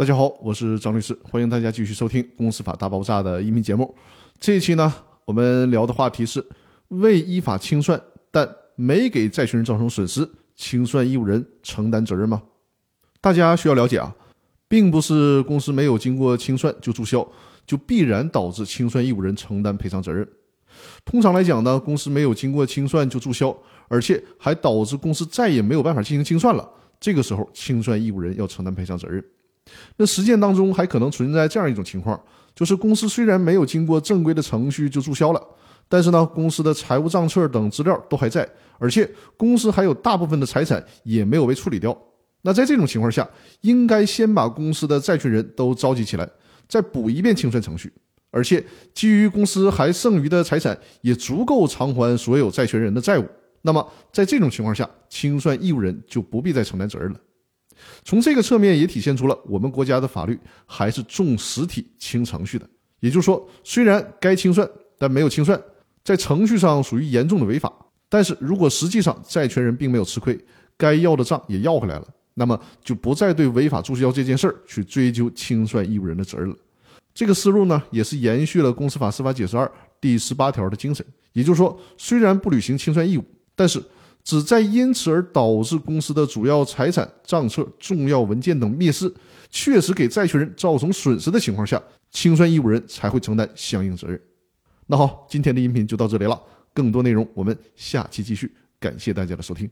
大家好，我是张律师，欢迎大家继续收听《公司法大爆炸》的音频节目。这一期呢，我们聊的话题是未依法清算但没给债权人造成损失，清算义务人承担责任吗？大家需要了解啊，并不是公司没有经过清算就注销，就必然导致清算义务人承担赔偿责任。通常来讲呢，公司没有经过清算就注销，而且还导致公司再也没有办法进行清算了，这个时候清算义务人要承担赔偿责任。那实践当中还可能存在这样一种情况，就是公司虽然没有经过正规的程序就注销了，但是呢，公司的财务账册等资料都还在，而且公司还有大部分的财产也没有被处理掉。那在这种情况下，应该先把公司的债权人都召集起来，再补一遍清算程序。而且，基于公司还剩余的财产也足够偿还所有债权人的债务，那么在这种情况下，清算义务人就不必再承担责任了。从这个侧面也体现出了我们国家的法律还是重实体轻程序的。也就是说，虽然该清算但没有清算，在程序上属于严重的违法，但是如果实际上债权人并没有吃亏，该要的账也要回来了。那么就不再对违法注销这件事儿去追究清算义务人的责任了。这个思路呢，也是延续了《公司法司法解释二》第十八条的精神。也就是说，虽然不履行清算义务，但是只在因此而导致公司的主要财产、账册、重要文件等灭失，确实给债权人造成损失的情况下，清算义务人才会承担相应责任。那好，今天的音频就到这里了，更多内容我们下期继续。感谢大家的收听。